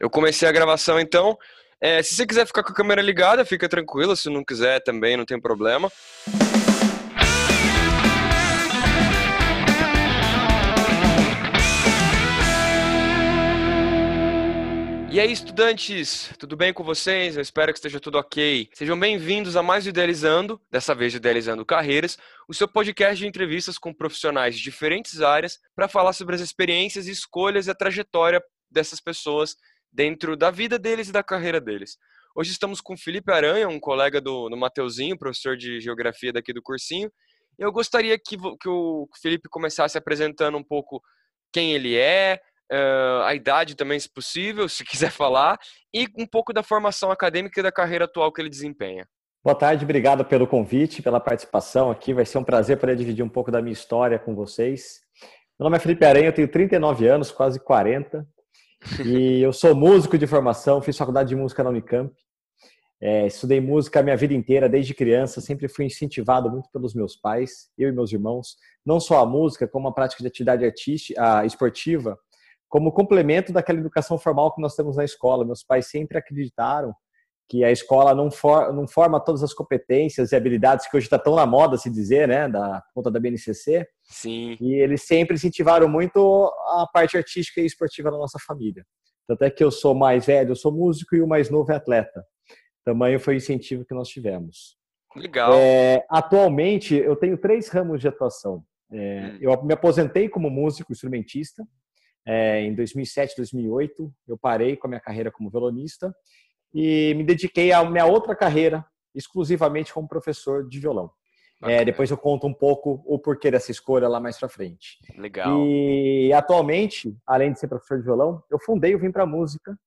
Eu comecei a gravação então. É, se você quiser ficar com a câmera ligada, fica tranquilo. Se não quiser também, não tem problema. E aí, estudantes, tudo bem com vocês? Eu espero que esteja tudo ok. Sejam bem-vindos a mais Idealizando, dessa vez Idealizando Carreiras, o seu podcast de entrevistas com profissionais de diferentes áreas para falar sobre as experiências, escolhas e a trajetória dessas pessoas dentro da vida deles e da carreira deles. Hoje estamos com Felipe Aranha, um colega do, do Mateuzinho, professor de geografia daqui do cursinho. Eu gostaria que, que o Felipe começasse apresentando um pouco quem ele é, uh, a idade também, se possível, se quiser falar, e um pouco da formação acadêmica e da carreira atual que ele desempenha. Boa tarde, obrigado pelo convite, pela participação aqui. Vai ser um prazer poder dividir um pouco da minha história com vocês. Meu nome é Felipe Aranha, eu tenho 39 anos, quase 40. E eu sou músico de formação, fiz faculdade de música na Unicamp. É, estudei música a minha vida inteira, desde criança, sempre fui incentivado muito pelos meus pais, eu e meus irmãos, não só a música, como a prática de atividade artística, esportiva, como complemento daquela educação formal que nós temos na escola. Meus pais sempre acreditaram que a escola não, for, não forma todas as competências e habilidades que hoje está tão na moda se dizer, né, da conta da BNCC. Sim. E eles sempre incentivaram muito a parte artística e esportiva da nossa família. Tanto é que eu sou mais velho, eu sou músico e o mais novo é atleta. Tamanho foi o incentivo que nós tivemos. Legal. É, atualmente, eu tenho três ramos de atuação. É, hum. Eu me aposentei como músico instrumentista. É, em 2007, 2008, eu parei com a minha carreira como violonista e me dediquei à minha outra carreira, exclusivamente como professor de violão. É, depois eu conto um pouco o porquê dessa escolha lá mais para frente. Legal. E atualmente, além de ser professor de violão, eu fundei o Vim para Música,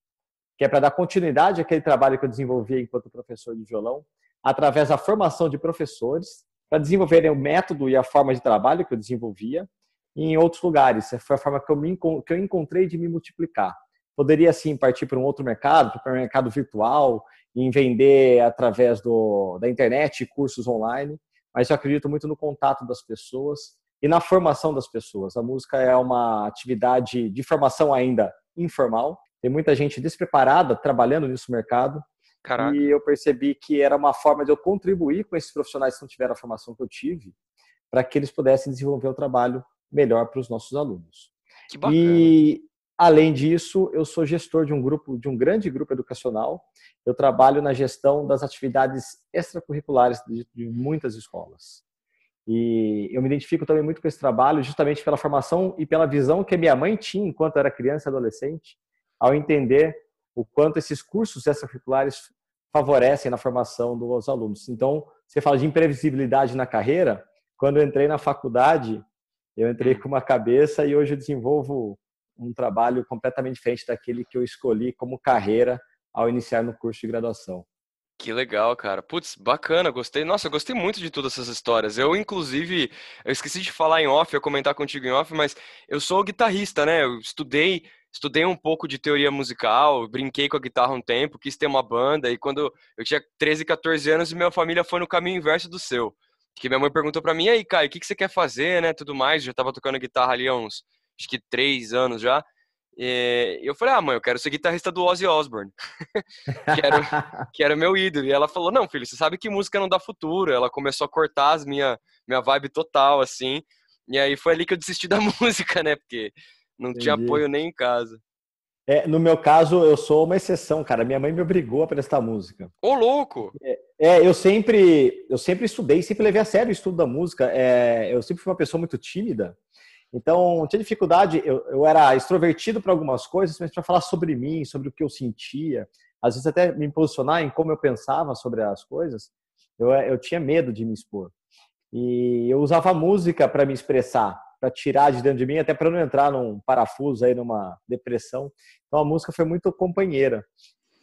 que é para dar continuidade àquele trabalho que eu desenvolvi enquanto professor de violão, através da formação de professores, para desenvolverem o método e a forma de trabalho que eu desenvolvia em outros lugares. Essa foi a forma que eu, me, que eu encontrei de me multiplicar. Poderia, sim, partir para um outro mercado, para o mercado virtual, em vender através do, da internet, cursos online, mas eu acredito muito no contato das pessoas e na formação das pessoas. A música é uma atividade de formação ainda informal, tem muita gente despreparada trabalhando nesse mercado, Caraca. e eu percebi que era uma forma de eu contribuir com esses profissionais que não tiveram a formação que eu tive, para que eles pudessem desenvolver o trabalho melhor para os nossos alunos. Que bacana. E Além disso, eu sou gestor de um grupo, de um grande grupo educacional. Eu trabalho na gestão das atividades extracurriculares de, muitas escolas. E eu me identifico também muito com esse trabalho, justamente pela formação e pela visão que a minha mãe tinha enquanto era criança e adolescente, ao entender o quanto esses cursos extracurriculares favorecem na formação dos alunos. Então, você fala de imprevisibilidade na carreira. Quando eu entrei na faculdade, eu entrei com uma cabeça e hoje eu desenvolvo um trabalho completamente diferente daquele que eu escolhi como carreira ao iniciar no curso de graduação. Que legal, cara. Putz, bacana, gostei. Nossa, eu gostei muito de todas essas histórias. Eu, inclusive, eu esqueci de falar em off, eu comentar contigo em off, mas eu sou guitarrista, né? Eu estudei, estudei um pouco de teoria musical, brinquei com a guitarra um tempo, quis ter uma banda, e quando eu tinha 13, 14 anos, minha família foi no caminho inverso do seu. Que minha mãe perguntou para mim, aí, Caio, o que, que você quer fazer, né? Tudo mais, já tava tocando guitarra ali há uns acho que três anos já. E eu falei, ah, mãe, eu quero ser guitarrista do Ozzy Osbourne, que, era, que era meu ídolo. E ela falou, não, filho, você sabe que música não dá futuro. Ela começou a cortar as minha, minha vibe total, assim. E aí foi ali que eu desisti da música, né? Porque não Entendi. tinha apoio nem em casa. É, no meu caso, eu sou uma exceção, cara. Minha mãe me obrigou a prestar música. Ô, louco! É, é, eu sempre, eu sempre estudei, sempre levei a sério o estudo da música. É, eu sempre fui uma pessoa muito tímida. Então, tinha dificuldade, eu, eu era extrovertido para algumas coisas, mas para falar sobre mim, sobre o que eu sentia, às vezes até me posicionar em como eu pensava sobre as coisas, eu, eu tinha medo de me expor. E eu usava música para me expressar, para tirar de dentro de mim, até para não entrar num parafuso aí, numa depressão. Então a música foi muito companheira.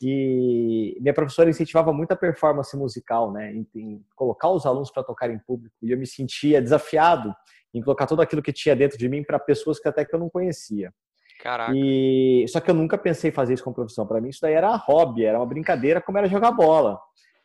E minha professora incentivava muito a performance musical, né, em, em colocar os alunos para tocar em público. E eu me sentia desafiado em colocar tudo aquilo que tinha dentro de mim para pessoas que até que eu não conhecia. Caraca. E só que eu nunca pensei em fazer isso como profissão. Para mim isso daí era hobby, era uma brincadeira, como era jogar bola,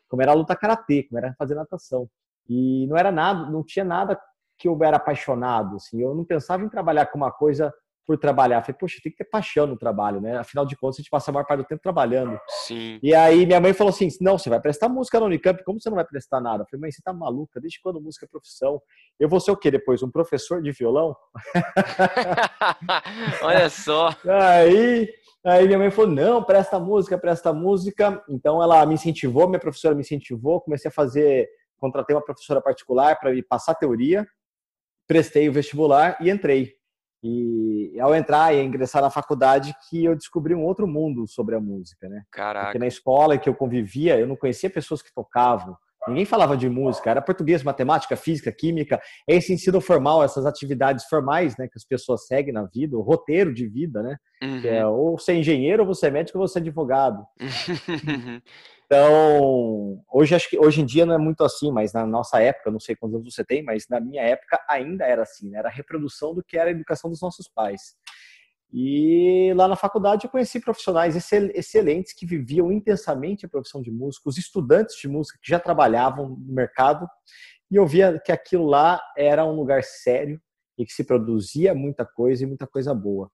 como era luta karatê, como era fazer natação. E não era nada, não tinha nada que eu era apaixonado, assim. Eu não pensava em trabalhar com uma coisa por trabalhar. falei, poxa, tem que ter paixão no trabalho, né? Afinal de contas, a gente passa a maior parte do tempo trabalhando. Sim. E aí minha mãe falou assim: não, você vai prestar música na Unicamp, como você não vai prestar nada? Eu falei, mãe, você tá maluca? Desde quando música é profissão? Eu vou ser o quê depois? Um professor de violão? Olha só. Aí, aí minha mãe falou: não, presta música, presta música. Então ela me incentivou, minha professora me incentivou, comecei a fazer, contratei uma professora particular para me passar teoria, prestei o vestibular e entrei. E ao entrar e ingressar na faculdade que eu descobri um outro mundo sobre a música, né? Caraca. Porque na escola que eu convivia, eu não conhecia pessoas que tocavam. Ninguém falava de música, era português, matemática, física, química, esse ensino formal, essas atividades formais, né, que as pessoas seguem na vida, o roteiro de vida, né? Uhum. Que é ou você é engenheiro, ou você é médico, ou você é advogado. Então, hoje acho que hoje em dia não é muito assim, mas na nossa época, não sei quantos anos você tem, mas na minha época ainda era assim, né? era a reprodução do que era a educação dos nossos pais. E lá na faculdade eu conheci profissionais excelentes que viviam intensamente a profissão de músico, os estudantes de música que já trabalhavam no mercado, e eu via que aquilo lá era um lugar sério e que se produzia muita coisa e muita coisa boa.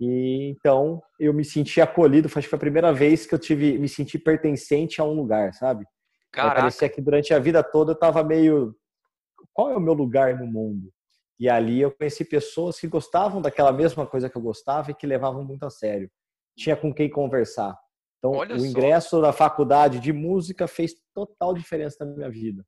E então eu me senti acolhido, acho que foi a primeira vez que eu tive me senti pertencente a um lugar, sabe? Caraca. Parecia que durante a vida toda eu estava meio qual é o meu lugar no mundo? E ali eu conheci pessoas que gostavam daquela mesma coisa que eu gostava e que levavam muito a sério. Tinha com quem conversar. Então, Olha o só. ingresso na faculdade de música fez total diferença na minha vida.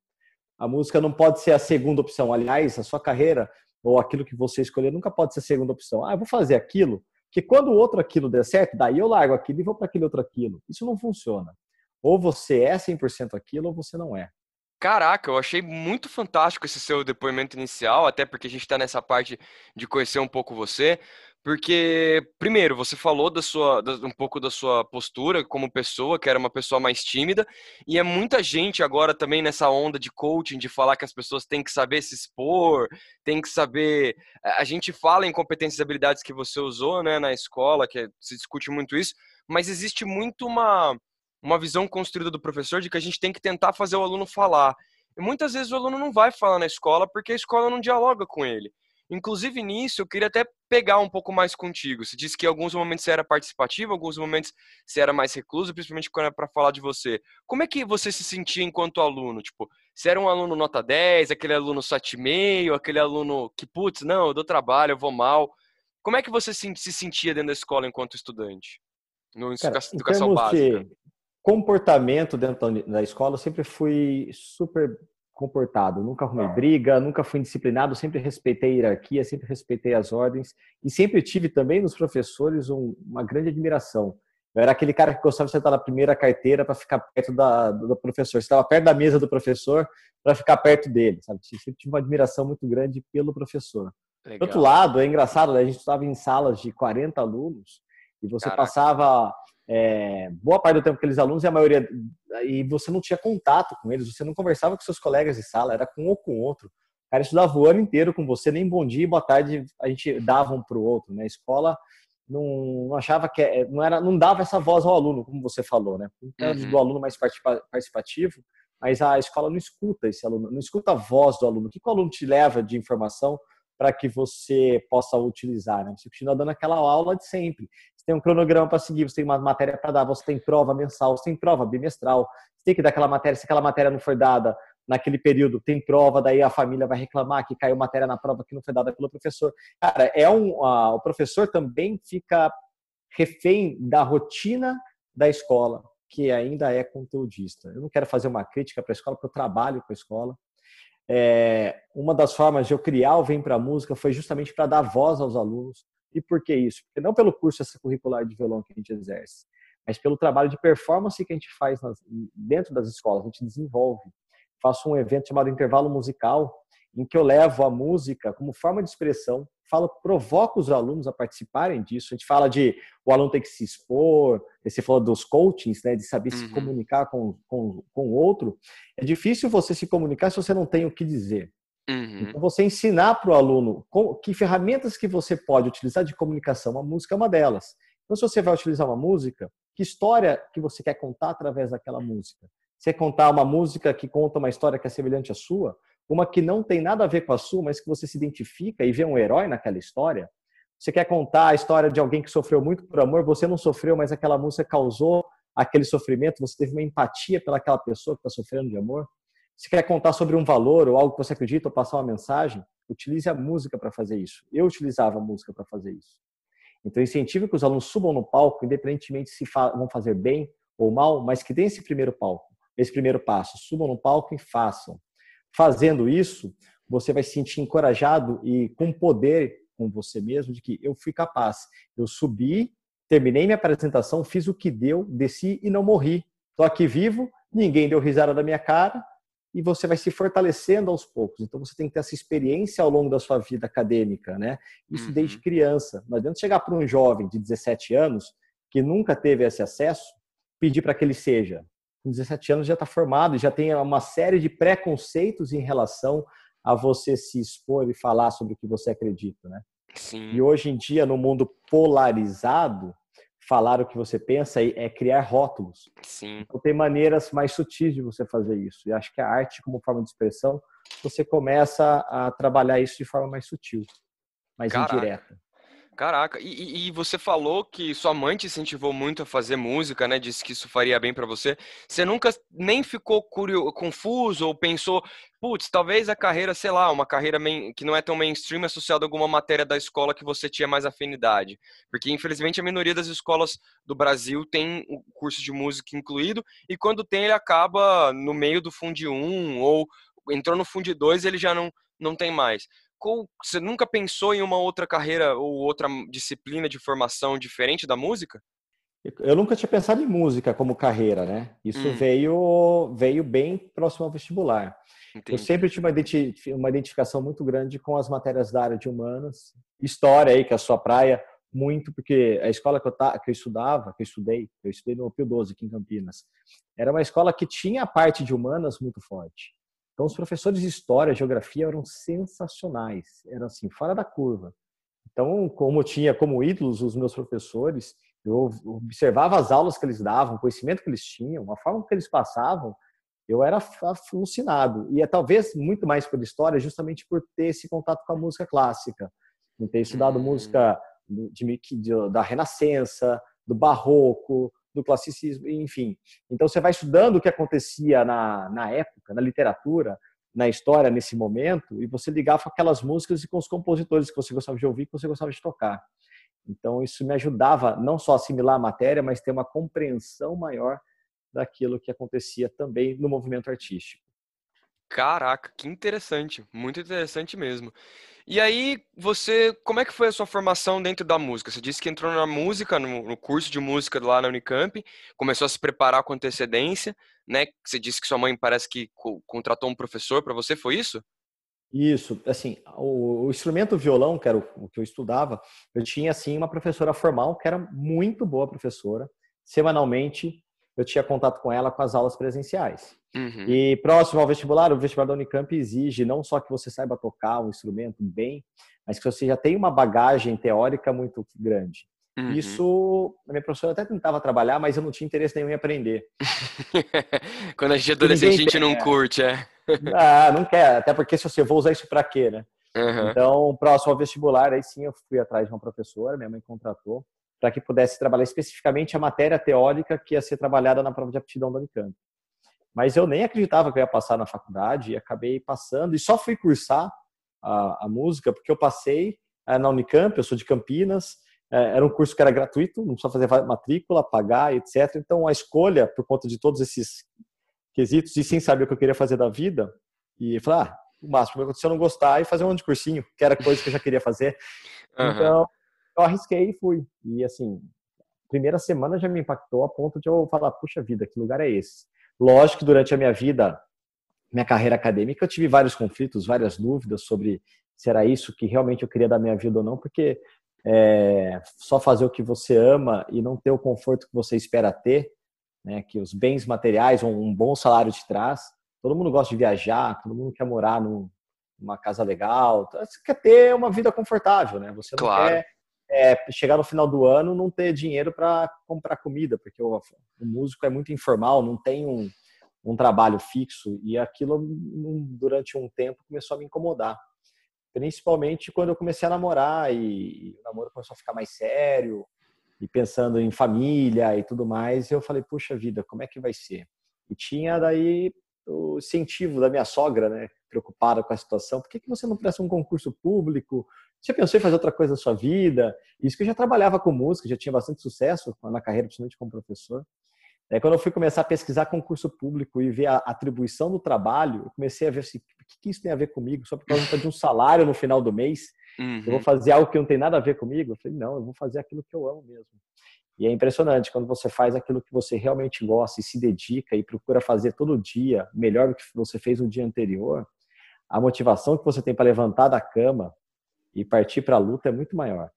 A música não pode ser a segunda opção. Aliás, a sua carreira ou aquilo que você escolher nunca pode ser a segunda opção. Ah, eu vou fazer aquilo, porque quando o outro aquilo der certo, daí eu largo aquilo e vou para aquele outro aquilo. Isso não funciona. Ou você é 100% aquilo ou você não é. Caraca, eu achei muito fantástico esse seu depoimento inicial, até porque a gente está nessa parte de conhecer um pouco você. Porque, primeiro, você falou da sua, da, um pouco da sua postura como pessoa, que era uma pessoa mais tímida, e é muita gente agora também nessa onda de coaching, de falar que as pessoas têm que saber se expor, têm que saber. A gente fala em competências e habilidades que você usou né, na escola, que se discute muito isso, mas existe muito uma, uma visão construída do professor de que a gente tem que tentar fazer o aluno falar. E muitas vezes o aluno não vai falar na escola porque a escola não dialoga com ele. Inclusive nisso, eu queria até pegar um pouco mais contigo. Você disse que em alguns momentos você era participativo, em alguns momentos você era mais recluso, principalmente quando era para falar de você. Como é que você se sentia enquanto aluno? Tipo, você era um aluno nota 10, aquele aluno 7,5, aquele aluno que, putz, não, eu dou trabalho, eu vou mal. Como é que você se sentia dentro da escola enquanto estudante? No Cara, educação básica? De comportamento dentro da escola, eu sempre fui super comportado, nunca arrumei briga, nunca fui indisciplinado, sempre respeitei a hierarquia, sempre respeitei as ordens e sempre tive também nos professores um, uma grande admiração. Eu era aquele cara que gostava de sentar na primeira carteira para ficar perto da, do professor. Estava perto da mesa do professor para ficar perto dele, sabe? Sempre tive uma admiração muito grande pelo professor. Legal. Do outro lado, é engraçado, né? a gente estava em salas de 40 alunos e você Caraca. passava é, boa parte do tempo aqueles alunos e a maioria e você não tinha contato com eles, você não conversava com seus colegas de sala, era com um ou com outro. O cara estudava o ano inteiro com você, nem bom dia e boa tarde a gente dava um para o outro, né? A escola não, não, achava que é, não era, não dava essa voz ao aluno, como você falou, né? Uhum. Do aluno mais participativo, mas a escola não escuta esse aluno, não escuta a voz do aluno. O que o aluno te leva de informação para que você possa utilizar. Né? Você continua dando aquela aula de sempre. Você tem um cronograma para seguir, você tem uma matéria para dar, você tem prova mensal, você tem prova bimestral, você tem que dar aquela matéria, se aquela matéria não for dada naquele período, tem prova, daí a família vai reclamar que caiu matéria na prova que não foi dada pelo professor. Cara, é um, o professor também fica refém da rotina da escola, que ainda é conteudista. Eu não quero fazer uma crítica para a escola, porque eu trabalho com a escola, é, uma das formas de eu criar o Vem para a Música foi justamente para dar voz aos alunos. E por que isso? Porque não pelo curso curricular de violão que a gente exerce, mas pelo trabalho de performance que a gente faz nas, dentro das escolas, a gente desenvolve. Faço um evento chamado Intervalo Musical, em que eu levo a música como forma de expressão, falo, provoco os alunos a participarem disso. A gente fala de o aluno ter que se expor, você falou dos coachings, né, de saber uhum. se comunicar com, com, com o outro. É difícil você se comunicar se você não tem o que dizer. Uhum. Então, você ensinar para o aluno que ferramentas que você pode utilizar de comunicação, a música é uma delas. Então, se você vai utilizar uma música, que história que você quer contar através daquela música? Você contar uma música que conta uma história que é semelhante à sua? uma que não tem nada a ver com a sua, mas que você se identifica e vê um herói naquela história, Você quer contar a história de alguém que sofreu muito por amor, você não sofreu, mas aquela música causou aquele sofrimento, você teve uma empatia pelaquela pessoa que está sofrendo de amor. Você quer contar sobre um valor ou algo que você acredita ou passar uma mensagem? Utilize a música para fazer isso. Eu utilizava a música para fazer isso. Então, incentive que os alunos subam no palco, independentemente se vão fazer bem ou mal, mas que deem esse primeiro palco, esse primeiro passo. Subam no palco e façam. Fazendo isso, você vai se sentir encorajado e com poder com você mesmo de que eu fui capaz. Eu subi, terminei minha apresentação, fiz o que deu, desci e não morri. Estou aqui vivo, ninguém deu risada da minha cara, e você vai se fortalecendo aos poucos. Então você tem que ter essa experiência ao longo da sua vida acadêmica, né? Isso uhum. desde criança. Não adianta chegar para um jovem de 17 anos que nunca teve esse acesso, pedir para que ele seja. Com 17 anos já está formado, já tem uma série de preconceitos em relação a você se expor e falar sobre o que você acredita, né? Sim. E hoje em dia, no mundo polarizado, falar o que você pensa é criar rótulos. Sim. Então, tem maneiras mais sutis de você fazer isso. E acho que a arte, como forma de expressão, você começa a trabalhar isso de forma mais sutil, mais Caraca. indireta. Caraca, e, e, você falou que sua mãe te incentivou muito a fazer música, né? Disse que isso faria bem para você. Você nunca nem ficou curioso, confuso ou pensou, putz, talvez a carreira, sei lá, uma carreira que não é tão mainstream associada a alguma matéria da escola que você tinha mais afinidade? Porque, infelizmente, a minoria das escolas do Brasil tem o curso de música incluído e quando tem, ele acaba no meio do Fundi 1 ou entrou no Fundi 2 ele já não, não tem mais você nunca pensou em uma outra carreira ou outra disciplina de formação diferente da música? Eu nunca tinha pensado em música como carreira, né? Isso hum. veio veio bem próximo ao vestibular. Entendi. Eu sempre tive uma, identificação muito grande com as matérias da área de humanas, história aí que é a sua praia muito porque a escola que eu, que eu estudava, que eu estudei, eu estudei no Pio 12 aqui em Campinas, era uma escola que tinha a parte de humanas muito forte. Então, os professores de história, geografia eram sensacionais, eram assim, fora da curva. Então, como tinha como ídolos os meus professores, eu observava as aulas que eles davam, o conhecimento que eles tinham, a forma que eles passavam, eu era alucinado. E é talvez muito mais por história, justamente por ter esse contato com a música clássica, em ter estudado hum. música de, de, da Renascença, do Barroco, do classicismo, enfim. Então você vai estudando o que acontecia na, na época, na literatura, na história, nesse momento, e você ligava com aquelas músicas e com os compositores que você gostava de ouvir, que você gostava de tocar. Então isso me ajudava não só a assimilar a matéria, mas ter uma compreensão maior daquilo que acontecia também no movimento artístico. Caraca, que interessante, muito interessante mesmo. E aí, você, como é que foi a sua formação dentro da música? Você disse que entrou na música, no, no curso de música lá na Unicamp, começou a se preparar com antecedência, né? Você disse que sua mãe parece que co contratou um professor para você, foi isso? Isso, assim, o, o, instrumento violão, que era o, o, que eu estudava, eu tinha, assim, uma professora formal, que era muito boa professora. Semanalmente, eu tinha contato com ela com as aulas presenciais. Uhum. E próximo ao vestibular, o vestibular da Unicamp exige não só que você saiba tocar o um instrumento bem, mas que você já tenha uma bagagem teórica muito grande. Uhum. Isso, a minha professora até tentava trabalhar, mas eu não tinha interesse nenhum em aprender. Quando a gente é adolescente, a gente não curte, é. ah, não quer, até porque se você vou usar isso para quê, né? Uhum. Então, próximo ao vestibular, aí sim eu fui atrás de uma professora, minha mãe contratou, para que pudesse trabalhar especificamente a matéria teórica que ia ser trabalhada na prova de aptidão da Unicamp. Mas eu nem acreditava que eu ia passar na faculdade e acabei passando. E só fui cursar a, a música porque eu passei é, na Unicamp, eu sou de Campinas, é, era um curso que era gratuito, não precisava fazer matrícula, pagar, etc. Então a escolha, por conta de todos esses quesitos e sem saber o que eu queria fazer da vida, e falar, ah, o máximo que se eu não gostar e fazer um ano de cursinho, que era coisa que eu já queria fazer. Uhum. Então eu arrisquei e fui. E assim, primeira semana já me impactou a ponto de eu falar, puxa vida, que lugar é esse? Lógico que durante a minha vida, minha carreira acadêmica, eu tive vários conflitos, várias dúvidas sobre se era isso que realmente eu queria da minha vida ou não, porque é, só fazer o que você ama e não ter o conforto que você espera ter, né, que os bens materiais, um, um bom salário te traz. Todo mundo gosta de viajar, todo mundo quer morar num, numa casa legal, você quer ter uma vida confortável, né? Você não claro. quer é, chegar no final do ano não ter dinheiro para comprar comida, porque o, o, músico é muito informal, não tem um, um trabalho fixo e aquilo durante um tempo começou a me incomodar. principalmente quando eu comecei a namorar e, e o namoro começou a ficar mais sério e pensando em família e tudo mais, eu falei, puxa vida, como é que vai ser? E tinha daí o incentivo da minha sogra, né, preocupada com a situação, por que, que você não presta um concurso público? Você pensou em fazer outra coisa na sua vida? Isso que eu já trabalhava com música, já tinha bastante sucesso na carreira, principalmente como professor. Aí, quando eu fui começar a pesquisar concurso público e ver a atribuição do trabalho, eu comecei a ver assim, o que isso tem a ver comigo? Só por causa de um salário no final do mês, uhum. eu vou uhum. fazer algo que não tem nada a ver comigo? Eu falei, não, eu vou fazer aquilo que eu amo mesmo. E é impressionante quando você faz aquilo que você realmente gosta e se dedica e procura fazer todo dia melhor do que você fez no dia anterior, a motivação que você tem para levantar da cama e partir para a luta é muito maior.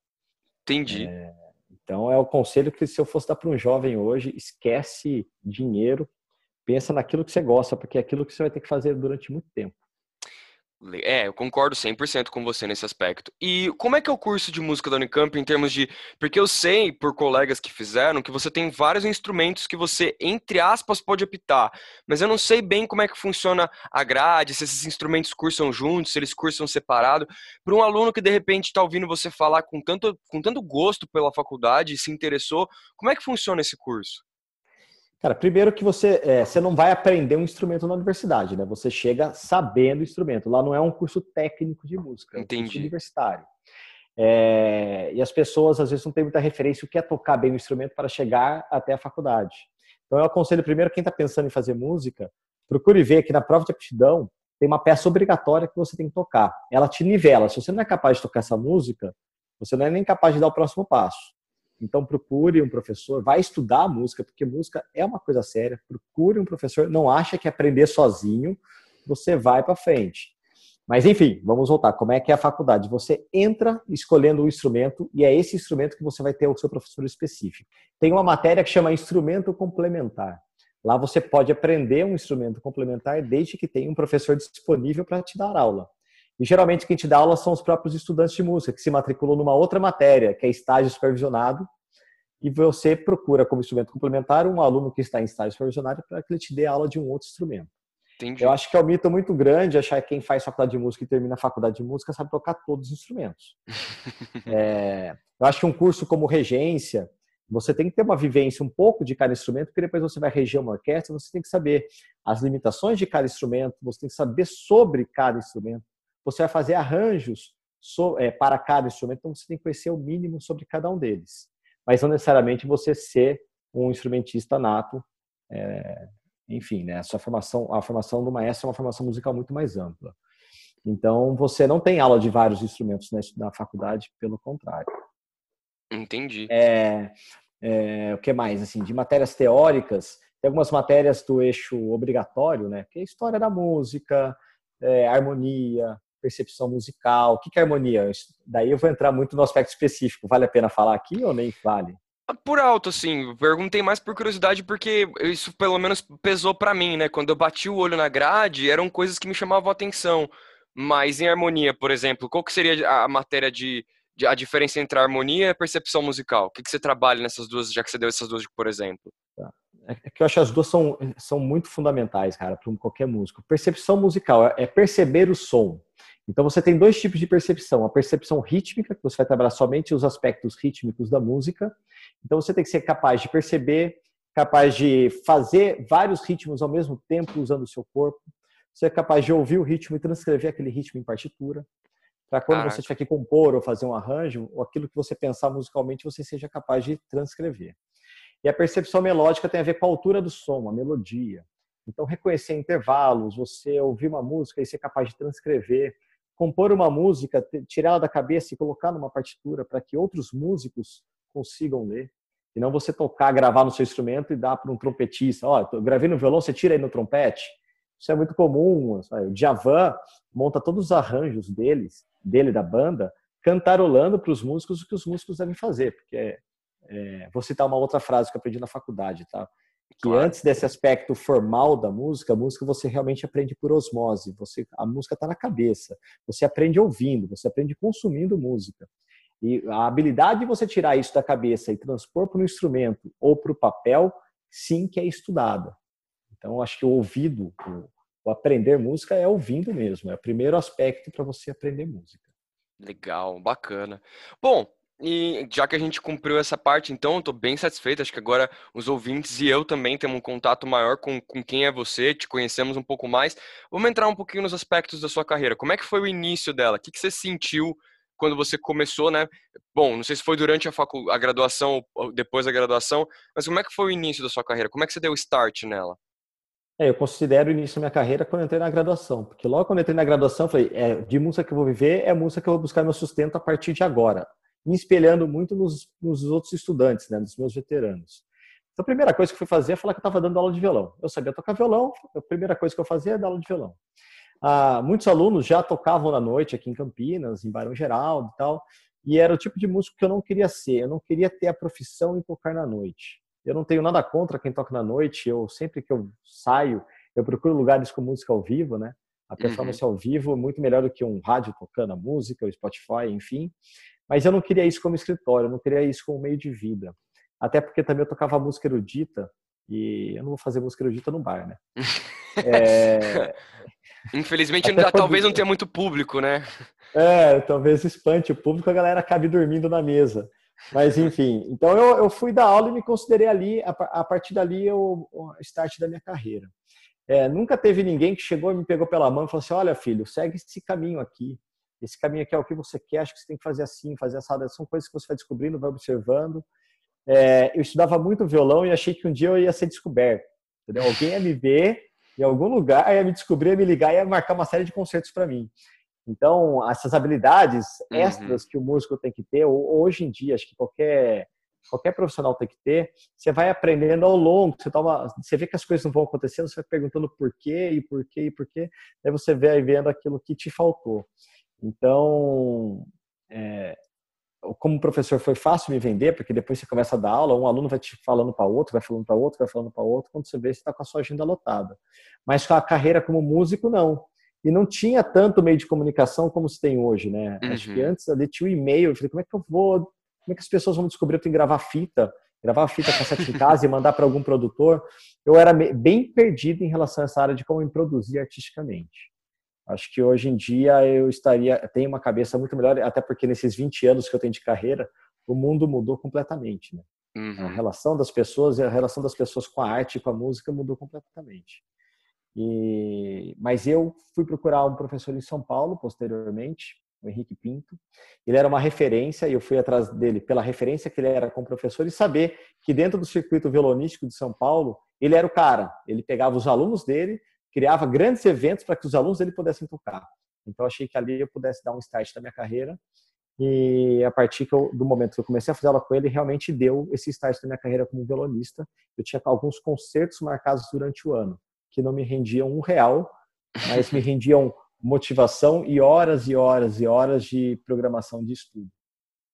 Entendi. É, então é o conselho que se eu fosse dar para um jovem hoje, esquece dinheiro, pensa naquilo que você gosta, porque é aquilo que você vai ter que fazer durante muito tempo. É, eu concordo 100% com você nesse aspecto. E como é que é o curso de música da Unicamp em termos de. Porque eu sei, por colegas que fizeram, que você tem vários instrumentos que você, entre aspas, pode optar. Mas eu não sei bem como é que funciona a grade, se esses instrumentos cursam juntos, se eles cursam separado. Para um aluno que de repente está ouvindo você falar com tanto, com tanto gosto pela faculdade e se interessou, como é que funciona esse curso? Cara, primeiro que você, é, você não vai aprender um instrumento na universidade, né? Você chega sabendo o instrumento. Lá não é um curso técnico de música, é um curso universitário. É, e as pessoas às vezes não têm muita referência o que é tocar bem o instrumento para chegar até a faculdade. Então eu aconselho primeiro quem está pensando em fazer música, procure ver que na prova de aptidão tem uma peça obrigatória que você tem que tocar. Ela te nivela. Se você não é capaz de tocar essa música, você não é nem capaz de dar o próximo passo. Então procure um professor, vai estudar música, porque música é uma coisa séria. Procure um professor, não acha que aprender sozinho você vai para frente. Mas enfim, vamos voltar. Como é que é a faculdade? Você entra escolhendo um instrumento e é esse instrumento que você vai ter o seu professor específico. Tem uma matéria que chama instrumento complementar. Lá você pode aprender um instrumento complementar desde que tenha um professor disponível para te dar aula. E geralmente quem te dá aula são os próprios estudantes de música, que se matriculam numa outra matéria, que é estágio supervisionado, e você procura como instrumento complementar um aluno que está em estágio supervisionado para que ele te dê aula de um outro instrumento. Entendi. Eu acho que é um mito muito grande achar que quem faz faculdade de música e termina a faculdade de música sabe tocar todos os instrumentos. é, eu acho que um curso como regência, você tem que ter uma vivência um pouco de cada instrumento, porque depois você vai reger uma orquestra, você tem que saber as limitações de cada instrumento, você tem que saber sobre cada instrumento você vai fazer arranjos é, para cada instrumento, então você tem que conhecer o mínimo sobre cada um deles. Mas não necessariamente você ser um instrumentista nato. É, enfim, né? A sua formação, a formação do maestro é uma formação musical muito mais ampla. Então, você não tem aula de vários instrumentos né, na faculdade, pelo contrário. Entendi. É, é, o que mais? Assim, de matérias teóricas, tem algumas matérias do eixo obrigatório, né? Que é história da música, é, harmonia, percepção musical. O que é harmonia? Daí eu vou entrar muito no aspecto específico. Vale a pena falar aqui ou nem vale? Ah, por alto, assim, perguntei mais por curiosidade porque isso pelo menos pesou para mim, né? Quando eu bati o olho na grade, eram coisas que me chamavam a atenção. Mas em harmonia, por exemplo, qual que seria a matéria de, de a diferença entre harmonia e percepção musical? O que, que você trabalha nessas duas, já que você deu essas duas, por exemplo? Tá. É, é que eu acho que as duas são, são muito fundamentais, cara, para qualquer músico. Percepção musical é, é perceber o som. Então você tem dois tipos de percepção: a percepção rítmica, que você vai trabalhar somente os aspectos rítmicos da música. Então você tem que ser capaz de perceber, capaz de fazer vários ritmos ao mesmo tempo usando o seu corpo. Você é capaz de ouvir o ritmo e transcrever aquele ritmo em partitura. Para quando Caraca. você tiver que compor ou fazer um arranjo, ou aquilo que você pensar musicalmente, você seja capaz de transcrever. E a percepção melódica tem a ver com a altura do som, a melodia. Então, reconhecer intervalos, você ouvir uma música e ser capaz de transcrever compor uma música, tirá-la da cabeça e colocar numa partitura para que outros músicos consigam ler. E não você tocar, gravar no seu instrumento e dar para um trompetista. Ó, oh, gravei no violão, você tira aí no trompete. Isso é muito comum. Sabe? O Djavan monta todos os arranjos deles, dele da banda, cantarolando para os músicos o que os músicos devem fazer. Porque é, vou citar uma outra frase que eu aprendi na faculdade, tá? Que claro. antes desse aspecto formal da música, a música você realmente aprende por osmose. Você, a música está na cabeça. Você aprende ouvindo, você aprende consumindo música. E a habilidade de você tirar isso da cabeça e transpor para o instrumento ou para o papel, sim que é estudada. Então, acho que o ouvido, o, o aprender música é ouvindo mesmo. É o primeiro aspecto para você aprender música. Legal, bacana. Bom, e já que a gente cumpriu essa parte, então, estou bem satisfeito. Acho que agora os ouvintes e eu também temos um contato maior com, com quem é você, te conhecemos um pouco mais. Vamos entrar um pouquinho nos aspectos da sua carreira. Como é que foi o início dela? O que, que você sentiu quando você começou, né? Bom, não sei se foi durante a, facul... a graduação ou depois da graduação, mas como é que foi o início da sua carreira? Como é que você deu o start nela? É, eu considero o início da minha carreira quando eu entrei na graduação, porque logo quando eu entrei na graduação, eu falei, é, de música que eu vou viver, é música que eu vou buscar meu sustento a partir de agora me espelhando muito nos, nos outros estudantes, né, nos meus veteranos. Então, a primeira coisa que eu fui fazer é falar que eu estava dando aula de violão. Eu sabia tocar violão, a primeira coisa que eu fazia é dar aula de violão. Ah, muitos alunos já tocavam na noite aqui em Campinas, em Barão Geraldo e tal, e era o tipo de músico que eu não queria ser. Eu não queria ter a profissão em tocar na noite. Eu não tenho nada contra quem toca na noite. Eu sempre que eu saio, eu procuro lugares com música ao vivo, né? A performance uhum. ao vivo é muito melhor do que um rádio tocando a música, o Spotify, enfim. Mas eu não queria isso como escritório, eu não queria isso como meio de vida. Até porque também eu tocava música erudita e eu não vou fazer música erudita no bar, né? é... Infelizmente, quando... talvez não tenha muito público, né? É, talvez espante o público, a galera acabe dormindo na mesa. Mas, enfim, então eu, eu fui dar aula e me considerei ali, a, a partir dali, o, o start da minha carreira. É, nunca teve ninguém que chegou e me pegou pela mão e falou assim: olha, filho, segue esse caminho aqui esse caminho aqui é o que você quer, acho que você tem que fazer assim, fazer essa. São coisas que você vai descobrindo, vai observando. É, eu estudava muito violão e achei que um dia eu ia ser descoberto. Entendeu? Alguém ia me ver em algum lugar, ia me descobrir, ia me ligar e ia marcar uma série de concertos para mim. Então, essas habilidades uhum. extras uhum. que o músico tem que ter, hoje em dia, acho que qualquer qualquer profissional tem que ter, você vai aprendendo ao longo, você, toma, você vê que as coisas não vão acontecendo, você vai perguntando por quê e por quê e por quê, aí você vai vendo aquilo que te faltou. Então, é, como professor foi fácil me vender, porque depois você começa a dar aula, um aluno vai te falando para outro, vai falando para outro, vai falando para outro, quando você vê, você está com a sua agenda lotada. Mas com a carreira como músico, não. E não tinha tanto meio de comunicação como se tem hoje, né? Uhum. Acho que uhum. antes ali tinha o e-mail, eu falei, como é que eu vou, como é que as pessoas vão descobrir que eu tenho que gravar fita, gravar fita cassete em casa e mandar para algum produtor? Eu era bem perdido em relação a essa área de como me produzir artisticamente. Acho que hoje em dia eu estaria, tenho uma cabeça muito melhor, até porque nesses 20 anos que eu tenho de carreira, o mundo mudou completamente, né? Uhum. A relação das pessoas e a relação das pessoas com a arte e com a música mudou completamente. E, mas eu fui procurar um professor em São Paulo posteriormente, o Henrique Pinto. Ele era uma referência e eu fui atrás dele pela referência que ele era como professor e saber que dentro do circuito violonístico de São Paulo, ele era o cara. Ele pegava os alunos dele criava grandes eventos para que os alunos dele pudessem tocar. Então, achei que ali eu pudesse dar um start da minha carreira. E a partir eu, do momento que eu comecei a fazer aula com ele, realmente deu esse start da minha carreira como violonista. Eu tinha alguns concertos marcados durante o ano, que não me rendiam um real, mas me rendiam motivação e horas e horas e horas de programação de estudo.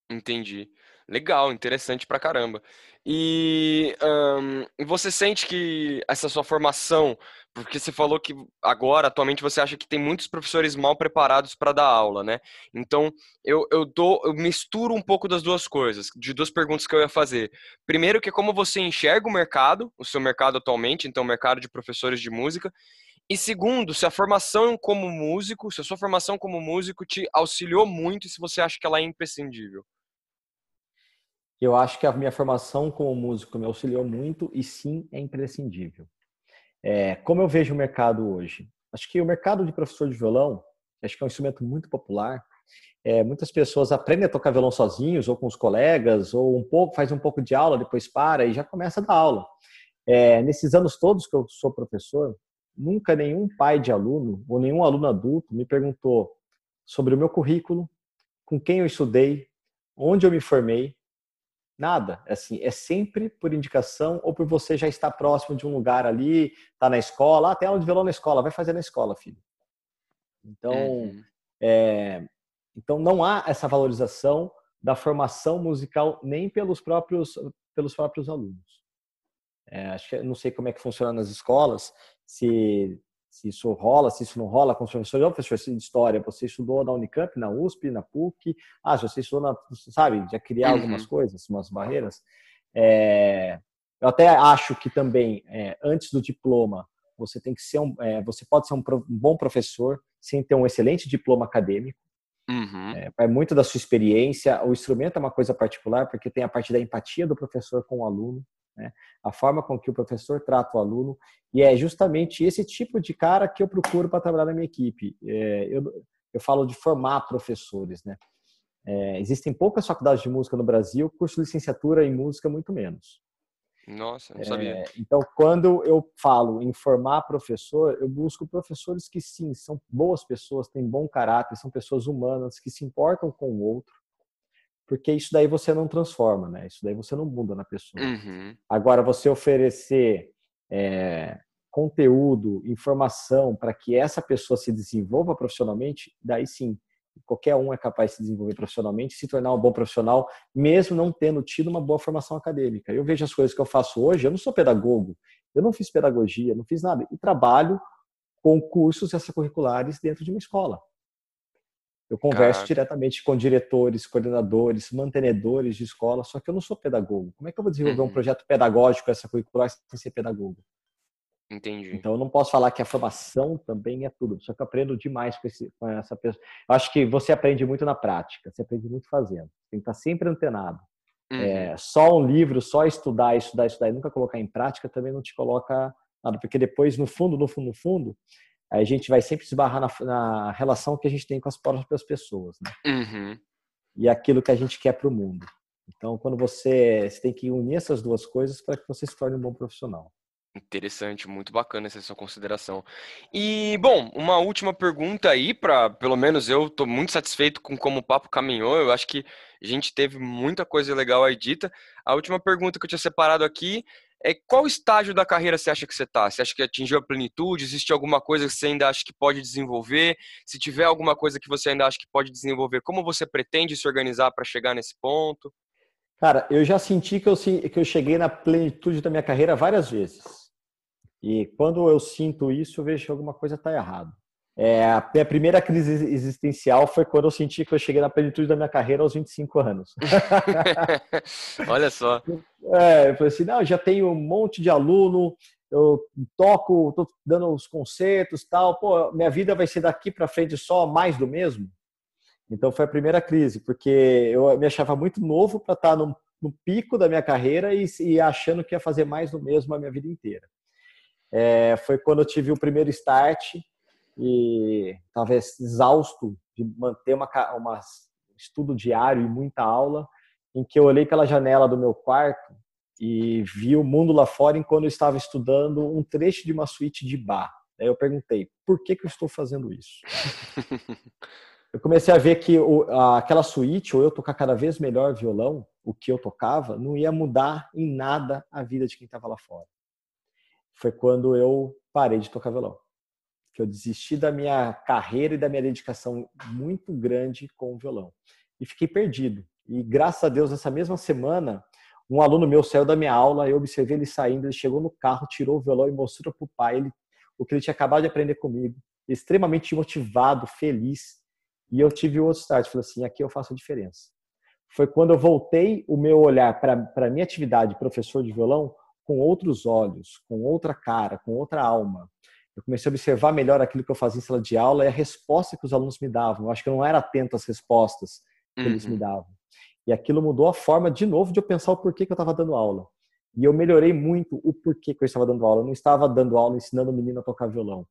Entendi. Legal, interessante pra caramba. E um, você sente que essa sua formação, porque você falou que agora, atualmente, você acha que tem muitos professores mal preparados para dar aula, né? Então, eu, eu, dou, eu misturo um pouco das duas coisas, de duas perguntas que eu ia fazer. Primeiro, que é como você enxerga o mercado, o seu mercado atualmente, então, o mercado de professores de música. E segundo, se a formação como músico, se a sua formação como músico te auxiliou muito e se você acha que ela é imprescindível eu acho que a minha formação como músico me auxiliou muito e sim é imprescindível. É, como eu vejo o mercado hoje? Acho que o mercado de professor de violão, acho que é um instrumento muito popular. É, muitas pessoas aprendem a tocar violão sozinhos ou com os colegas ou um pouco faz um pouco de aula depois para e já começa a dar aula. É, nesses anos todos que eu sou professor, nunca nenhum pai de aluno ou nenhum aluno adulto me perguntou sobre o meu currículo, com quem eu estudei, onde eu me formei, Nada. Assim, é sempre por indicação ou por você já estar próximo de um lugar ali, tá na escola, ah, tem aula de violão na escola, vai fazer na escola, filho. Então, uhum. é, então não há essa valorização da formação musical nem pelos próprios pelos próprios alunos. É, acho que não sei como é que funciona nas escolas, se se isso rola, se isso não rola com os professores. Ô, professor de história, você estudou na Unicamp, na USP, na PUC? Ah, você estudou na, sabe, já criar uhum. algumas coisas, umas barreiras. É, eu até acho que também, é, antes do diploma, você tem que ser um, é, você pode ser um, um, bom professor sem ter um excelente diploma acadêmico. Uhum. É, é, muito da sua experiência. O instrumento é uma coisa particular, porque tem a parte da empatia do professor com o aluno, né? a forma com que o professor trata o aluno, e é justamente esse tipo de cara que eu procuro para trabalhar na minha equipe. É, eu, eu falo de formar professores. Né? É, existem poucas faculdades de música no Brasil, curso de licenciatura em música, muito menos. Nossa, não sabia. É, então, quando eu falo em formar professor, eu busco professores que sim, são boas pessoas, têm bom caráter, são pessoas humanas, que se importam com o outro, porque isso daí você não transforma, né? Isso daí você não muda na pessoa. Uhum. Agora, você oferecer é, conteúdo, informação para que essa pessoa se desenvolva profissionalmente, daí sim, qualquer um é capaz de se desenvolver profissionalmente, se tornar um bom profissional, mesmo não tendo tido uma boa formação acadêmica. Eu vejo as coisas que eu faço hoje, eu não sou pedagogo, eu não fiz pedagogia, não fiz nada, e trabalho com cursos extracurriculares dentro de uma escola. Eu converso Caraca. diretamente com diretores, coordenadores, mantenedores de escola, só que eu não sou pedagogo. Como é que eu vou desenvolver uhum. um projeto pedagógico extracurricular sem ser pedagogo? Entendi. Então eu não posso falar que a formação também é tudo. Só que eu aprendo demais com, esse, com essa pessoa. Eu acho que você aprende muito na prática, você aprende muito fazendo. Tem que estar sempre antenado. Uhum. É, só um livro, só estudar, estudar, estudar e nunca colocar em prática também não te coloca nada, porque depois, no fundo, no fundo, no fundo, a gente vai sempre esbarrar na, na relação que a gente tem com as próprias pessoas, né? Uhum. E aquilo que a gente quer para o mundo. Então, quando você, você tem que unir essas duas coisas para que você se torne um bom profissional. Interessante, muito bacana essa sua consideração. E, bom, uma última pergunta aí, para pelo menos eu estou muito satisfeito com como o papo caminhou. Eu acho que a gente teve muita coisa legal aí dita. A última pergunta que eu tinha separado aqui é qual estágio da carreira você acha que você está? Você acha que atingiu a plenitude? Existe alguma coisa que você ainda acha que pode desenvolver? Se tiver alguma coisa que você ainda acha que pode desenvolver, como você pretende se organizar para chegar nesse ponto? Cara, eu já senti que eu, que eu cheguei na plenitude da minha carreira várias vezes. E quando eu sinto isso, eu vejo que alguma coisa está errada. É, a minha primeira crise existencial foi quando eu senti que eu cheguei na plenitude da minha carreira aos 25 anos. Olha só. É, eu falei assim, não, já tenho um monte de aluno, eu toco, estou dando os concertos tal, pô, minha vida vai ser daqui para frente só mais do mesmo? Então foi a primeira crise, porque eu me achava muito novo para estar tá no, no, pico da minha carreira e, e, achando que ia fazer mais do mesmo a minha vida inteira. É, foi quando eu tive o primeiro start e estava exausto de manter uma, uma estudo diário e muita aula, em que eu olhei pela janela do meu quarto e vi o mundo lá fora enquanto eu estava estudando um trecho de uma suíte de bar. Aí eu perguntei, por que, que eu estou fazendo isso? eu comecei a ver que o, aquela suíte, ou eu tocar cada vez melhor violão, o que eu tocava, não ia mudar em nada a vida de quem estava lá fora. Foi quando eu parei de tocar violão. Que eu desisti da minha carreira e da minha dedicação muito grande com o violão. E fiquei perdido. E graças a Deus, nessa mesma semana, um aluno meu saiu da minha aula, eu observei ele saindo, ele chegou no carro, tirou o violão e mostrou para o pai ele, o que ele tinha acabado de aprender comigo. Extremamente motivado, feliz e eu tive outro start, falei assim, aqui eu faço a diferença. Foi quando eu voltei o meu olhar para a minha atividade professor de violão com outros olhos, com outra cara, com outra alma. Eu comecei a observar melhor aquilo que eu fazia em sala de aula e a resposta que os alunos me davam. Eu acho que eu não era atento às respostas que uhum. eles me uhum. davam. E aquilo mudou a forma, de novo, de eu pensar o porquê que eu estava dando aula. E eu melhorei muito o porquê que eu estava dando aula. Eu não estava dando aula ensinando o menino a tocar violão.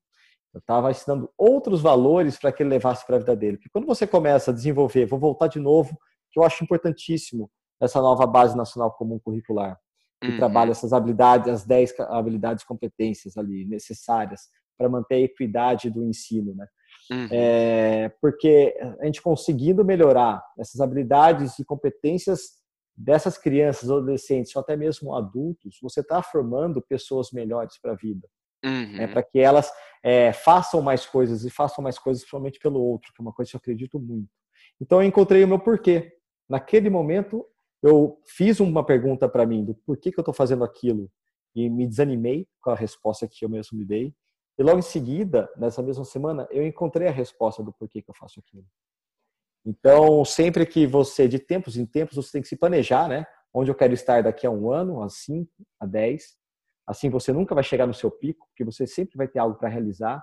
Eu estava ensinando outros valores para que ele levasse para a vida dele. Porque quando você começa a desenvolver, vou voltar de novo, que eu acho importantíssimo essa nova base nacional comum curricular, que uhum. trabalha essas habilidades, as 10 habilidades e competências ali necessárias para manter a equidade do ensino, né? Uhum. É, porque a gente conseguindo melhorar essas habilidades e competências dessas crianças, adolescentes ou até mesmo adultos, você está formando pessoas melhores para a vida. Né, uhum. Né, para que elas é, façam mais coisas e façam mais coisas principalmente pelo outro, que é uma coisa que eu acredito muito. Então eu encontrei o meu porquê. Naquele momento eu fiz uma pergunta para mim do porquê que eu estou fazendo aquilo e me desanimei com a resposta que eu mesmo me dei. E logo em seguida, nessa mesma semana, eu encontrei a resposta do porquê que eu faço aquilo. Então, sempre que você, de tempos em tempos, você tem que se planejar, né? Onde eu quero estar daqui a um ano, a cinco, a dez. Assim você nunca vai chegar no seu pico, porque você sempre vai ter algo para realizar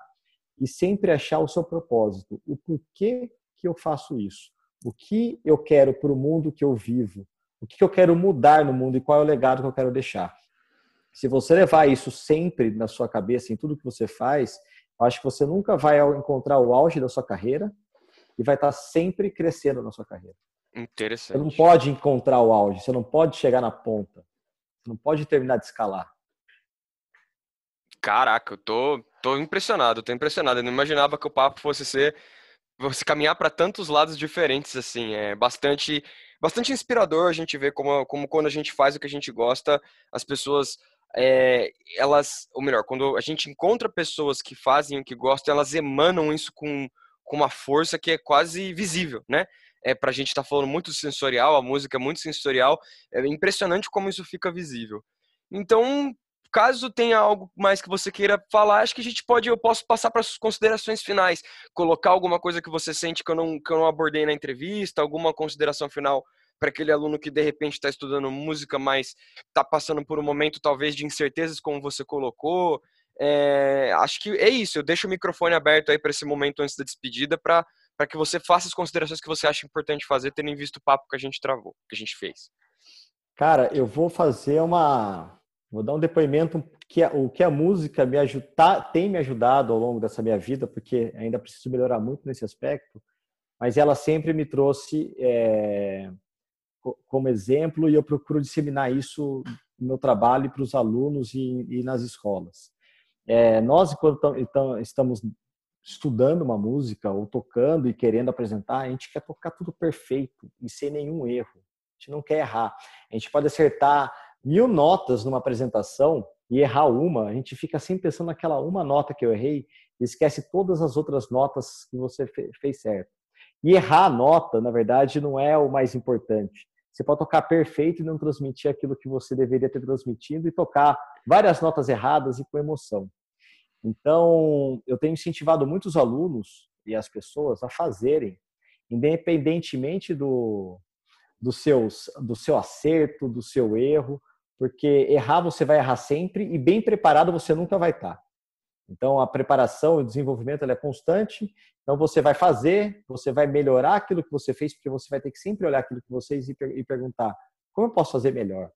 e sempre achar o seu propósito, o porquê que eu faço isso? O que eu quero para o mundo que eu vivo? O que eu quero mudar no mundo e qual é o legado que eu quero deixar? Se você levar isso sempre na sua cabeça, em tudo que você faz, eu acho que você nunca vai encontrar o auge da sua carreira e vai estar sempre crescendo na sua carreira. Interessante. Você não pode encontrar o auge, você não pode chegar na ponta, você não pode terminar de escalar. Caraca, eu tô, tô impressionado, tô impressionado. Eu não imaginava que o papo fosse ser você caminhar para tantos lados diferentes assim. É bastante bastante inspirador a gente ver como, como quando a gente faz o que a gente gosta, as pessoas é, elas, ou melhor, quando a gente encontra pessoas que fazem o que gostam, elas emanam isso com, com uma força que é quase visível, né? É, pra gente estar tá falando muito sensorial, a música é muito sensorial, é impressionante como isso fica visível. Então, Caso tenha algo mais que você queira falar, acho que a gente pode, eu posso passar para as considerações finais, colocar alguma coisa que você sente que eu não, que eu não abordei na entrevista, alguma consideração final para aquele aluno que de repente está estudando música, mas está passando por um momento talvez de incertezas, como você colocou. É, acho que é isso. Eu deixo o microfone aberto aí para esse momento antes da despedida, para que você faça as considerações que você acha importante fazer, tendo em vista o papo que a gente travou, que a gente fez. Cara, eu vou fazer uma Vou dar um depoimento que a, o que a música me ajuda, tá, tem me ajudado ao longo dessa minha vida, porque ainda preciso melhorar muito nesse aspecto, mas ela sempre me trouxe é, como exemplo e eu procuro disseminar isso no meu trabalho para os alunos e, e, nas escolas. É, nós, quando estamos estudando uma música ou tocando e querendo apresentar, a gente quer tocar tudo perfeito e sem nenhum erro. A gente não quer errar. A gente pode acertar mil notas numa apresentação e errar uma, a gente fica sempre pensando naquela uma nota que eu errei e esquece todas as outras notas que você fez certo. E errar a nota, na verdade, não é o mais importante. Você pode tocar perfeito e não transmitir aquilo que você deveria ter transmitido e tocar várias notas erradas e com emoção. Então, eu tenho incentivado muitos alunos e as pessoas a fazerem, independentemente do, do, seus, do seu acerto, do seu erro, porque errar você vai errar sempre e bem preparado você nunca vai estar. Então a preparação e o desenvolvimento é constante. Então você vai fazer, você vai melhorar aquilo que você fez, porque você vai ter que sempre olhar aquilo que você fez e, perguntar como eu posso fazer melhor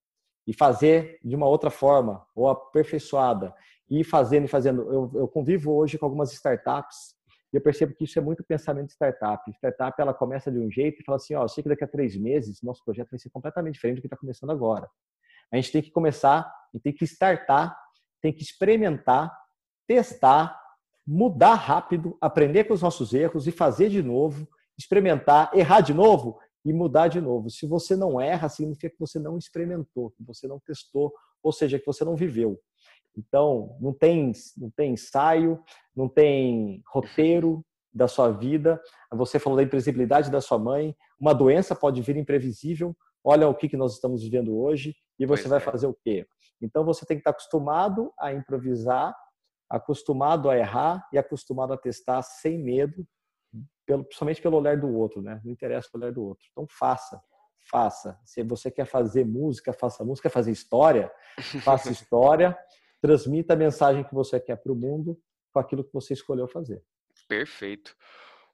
e fazer de uma outra forma ou aperfeiçoada e fazendo e fazendo. Eu, eu convivo hoje com algumas startups e eu percebo que isso é muito pensamento de startup. Startup ela começa de um jeito e fala assim, ó, eu sei que daqui a três meses nosso projeto vai ser completamente diferente do que está começando agora. A gente tem que começar e tem que startar, tem que experimentar, testar, mudar rápido, aprender com os nossos erros e fazer de novo, experimentar, errar de novo e mudar de novo. Se você não erra, significa que você não experimentou, que você não testou, ou seja, que você não viveu. Então, não tem, não tem ensaio, não tem roteiro da sua vida. Você falou da imprevisibilidade da sua mãe. Uma doença pode vir imprevisível. Olha o que, que nós estamos vivendo hoje. E você pois vai é. fazer o quê? Então você tem que estar acostumado a improvisar, acostumado a errar e acostumado a testar sem medo, pelo, principalmente pelo olhar do outro, né? Não interessa o olhar do outro. Então faça, faça. Se você quer fazer música, faça música. Quer fazer história, faça história. Transmita a mensagem que você quer para o mundo com aquilo que você escolheu fazer. Perfeito.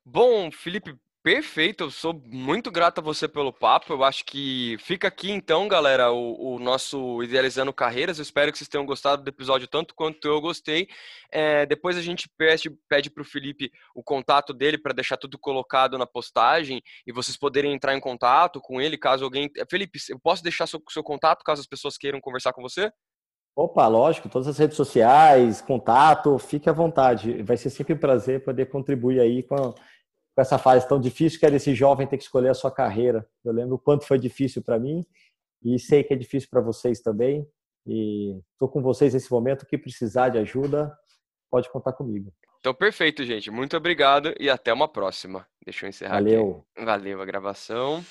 Bom, Felipe, Perfeito, eu sou muito grato a você pelo papo. Eu acho que fica aqui então, galera, o, o nosso Idealizando Carreiras. Eu espero que vocês tenham gostado do episódio tanto quanto eu gostei. É, depois a gente pede, para o Felipe o contato dele para deixar tudo colocado na postagem e vocês poderem entrar em contato com ele caso alguém. Felipe, eu posso deixar seu, seu contato caso as pessoas queiram conversar com você? Opa, lógico, todas as redes sociais, contato, fique à vontade. Vai ser sempre um prazer poder contribuir aí com com essa fase tão difícil que é desse jovem ter que escolher a sua carreira. Eu lembro o quanto foi difícil para mim e sei que é difícil para vocês também. E estou com vocês nesse momento. que precisar de ajuda, pode contar comigo. Então, perfeito, gente. Muito obrigado e até uma próxima. Deixa eu encerrar Valeu. aqui. Valeu a gravação.